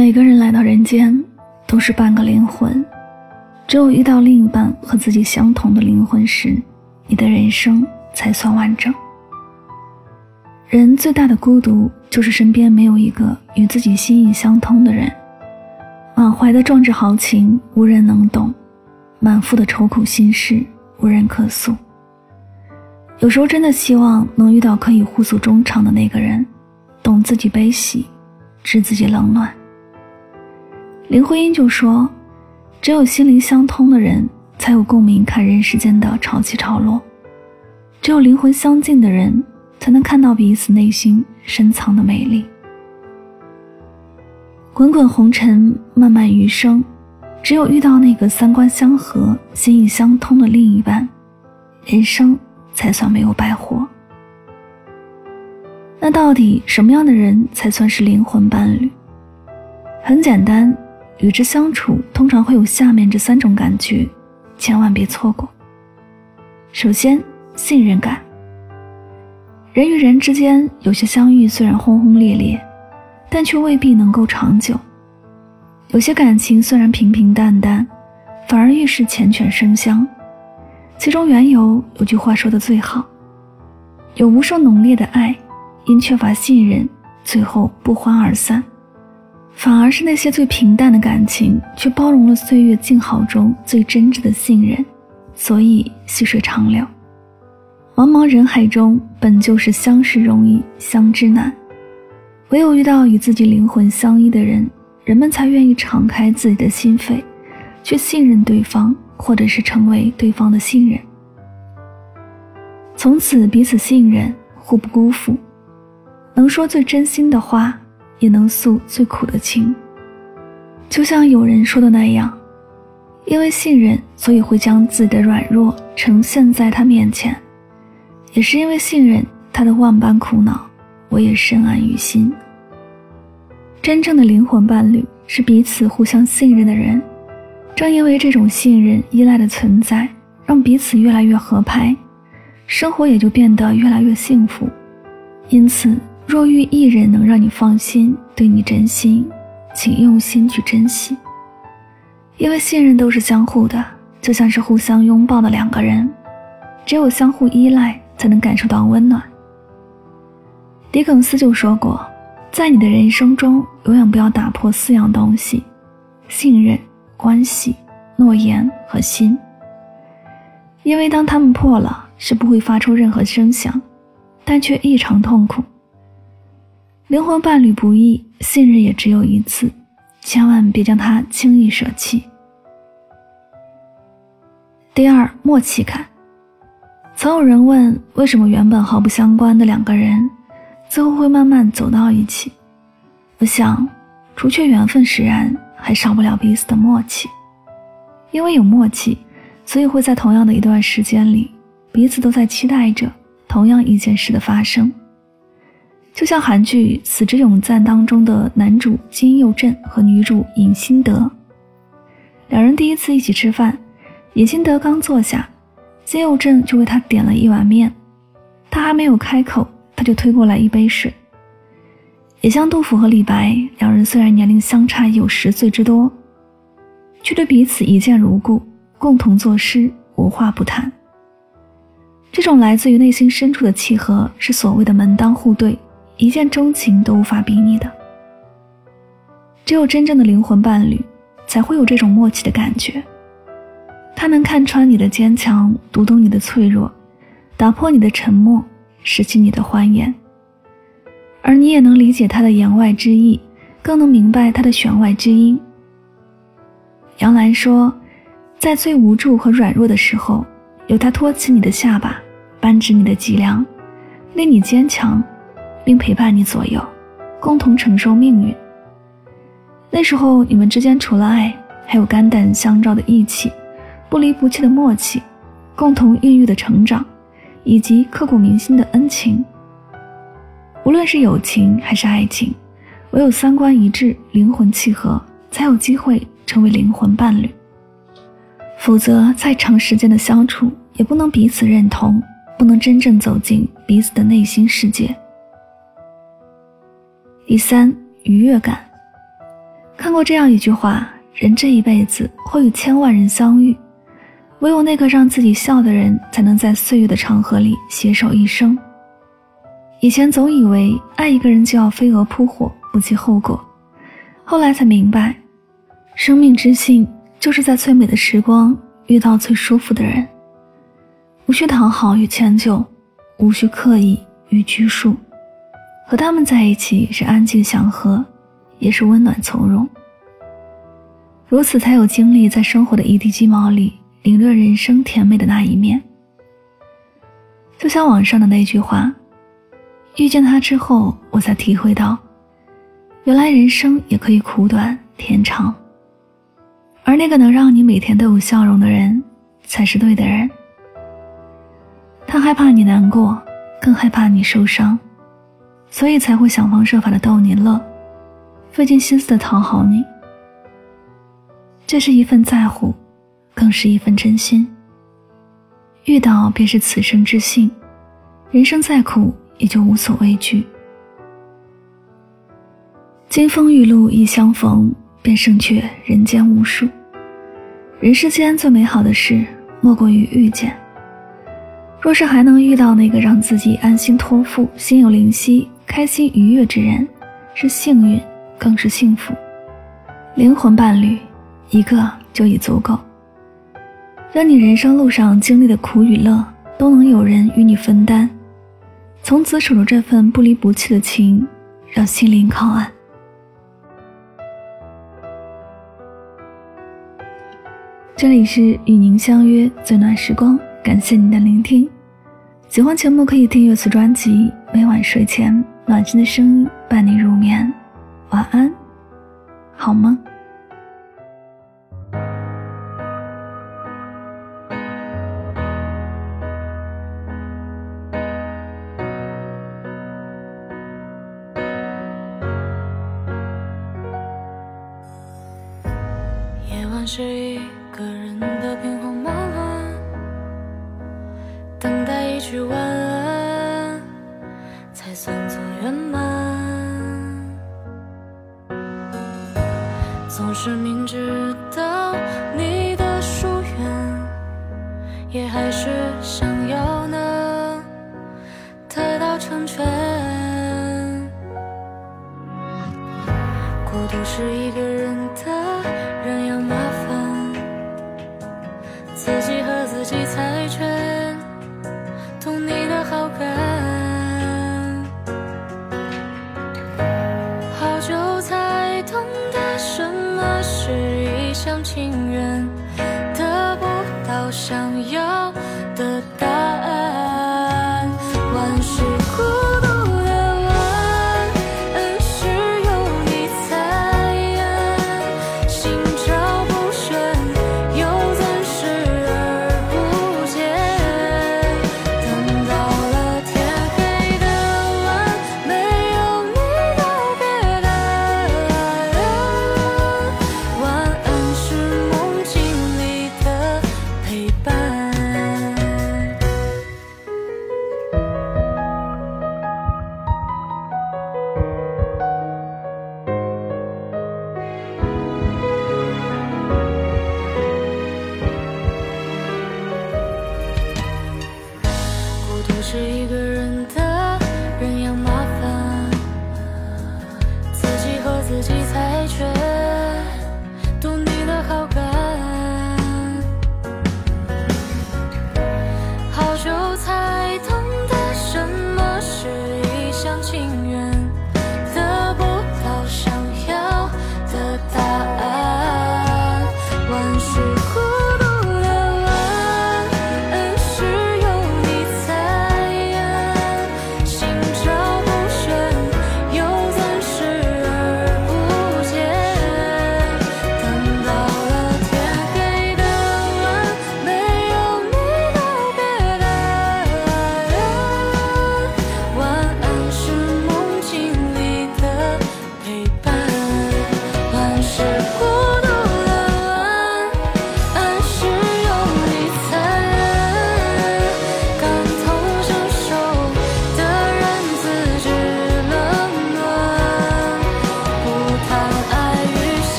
每个人来到人间，都是半个灵魂。只有遇到另一半和自己相同的灵魂时，你的人生才算完整。人最大的孤独，就是身边没有一个与自己心意相通的人。满怀的壮志豪情，无人能懂；满腹的愁苦心事，无人可诉。有时候真的希望能遇到可以互诉衷肠的那个人，懂自己悲喜，知自己冷暖。林徽因就说：“只有心灵相通的人，才有共鸣看人世间的潮起潮落；只有灵魂相近的人，才能看到彼此内心深藏的美丽。滚滚红尘，漫漫余生，只有遇到那个三观相合、心意相通的另一半，人生才算没有白活。那到底什么样的人才算是灵魂伴侣？很简单。”与之相处，通常会有下面这三种感觉，千万别错过。首先，信任感。人与人之间有些相遇虽然轰轰烈烈，但却未必能够长久；有些感情虽然平平淡淡，反而愈是缱绻生香。其中缘由，有句话说的最好：有无数浓烈的爱，因缺乏信任，最后不欢而散。反而是那些最平淡的感情，却包容了岁月静好中最真挚的信任，所以细水长流。茫茫人海中，本就是相识容易相知难，唯有遇到与自己灵魂相依的人，人们才愿意敞开自己的心扉，去信任对方，或者是成为对方的信任，从此彼此信任，互不辜负，能说最真心的话。也能诉最苦的情，就像有人说的那样，因为信任，所以会将自己的软弱呈现在他面前；也是因为信任，他的万般苦恼，我也深谙于心。真正的灵魂伴侣是彼此互相信任的人，正因为这种信任、依赖的存在，让彼此越来越合拍，生活也就变得越来越幸福。因此。若遇一人能让你放心，对你真心，请用心去珍惜。因为信任都是相互的，就像是互相拥抱的两个人，只有相互依赖，才能感受到温暖。狄更斯就说过，在你的人生中，永远不要打破四样东西：信任、关系、诺言和心。因为当他们破了，是不会发出任何声响，但却异常痛苦。灵魂伴侣不易，信任也只有一次，千万别将它轻易舍弃。第二，默契感。曾有人问，为什么原本毫不相关的两个人，最后会慢慢走到一起？我想，除却缘分使然，还少不了彼此的默契。因为有默契，所以会在同样的一段时间里，彼此都在期待着同样一件事的发生。就像韩剧《死之永赞》当中的男主金佑镇和女主尹新德，两人第一次一起吃饭，尹新德刚坐下，金佑镇就为他点了一碗面，他还没有开口，他就推过来一杯水。也像杜甫和李白，两人虽然年龄相差有十岁之多，却对彼此一见如故，共同作诗，无话不谈。这种来自于内心深处的契合，是所谓的门当户对。一见钟情都无法比拟的，只有真正的灵魂伴侣，才会有这种默契的感觉。他能看穿你的坚强，读懂你的脆弱，打破你的沉默，拾起你的欢颜。而你也能理解他的言外之意，更能明白他的弦外之音。杨澜说，在最无助和软弱的时候，有他托起你的下巴，扳直你的脊梁，令你坚强，并陪伴你左右，共同承受命运。那时候，你们之间除了爱，还有肝胆相照的义气，不离不弃的默契，共同孕育的成长，以及刻骨铭心的恩情。无论是友情还是爱情，唯有三观一致、灵魂契合，才有机会成为灵魂伴侣。否则，再长时间的相处，也不能彼此认同，不能真正走进彼此的内心世界。第三，愉悦感。看过这样一句话：人这一辈子会与千万人相遇，唯有那个让自己笑的人，才能在岁月的长河里携手一生。以前总以为爱一个人就要飞蛾扑火，不计后果，后来才明白，生命之幸就是在最美的时光遇到最舒服的人，无需讨好与迁就，无需刻意与拘束，和他们在一起是安静祥和，也是温暖从容。如此才有精力在生活的一地鸡毛里领略人生甜美的那一面。就像网上的那句话。遇见他之后，我才体会到，原来人生也可以苦短甜长。而那个能让你每天都有笑容的人，才是对的人。他害怕你难过，更害怕你受伤，所以才会想方设法的逗你乐，费尽心思的讨好你。这是一份在乎，更是一份真心。遇到便是此生之幸，人生再苦。也就无所畏惧。金风玉露一相逢，便胜却人间无数。人世间最美好的事，莫过于遇见。若是还能遇到那个让自己安心托付、心有灵犀、开心愉悦之人，是幸运，更是幸福。灵魂伴侣，一个就已足够。让你人生路上经历的苦与乐，都能有人与你分担。从此守着这份不离不弃的情，让心灵靠岸。这里是与您相约最暖时光，感谢您的聆听。喜欢节目可以订阅此专辑，每晚睡前暖心的声音伴你入眠。晚安，好梦。是一个人的兵荒马乱，等待一句晚是明知是一个人的人仰马翻，自己和自己猜拳，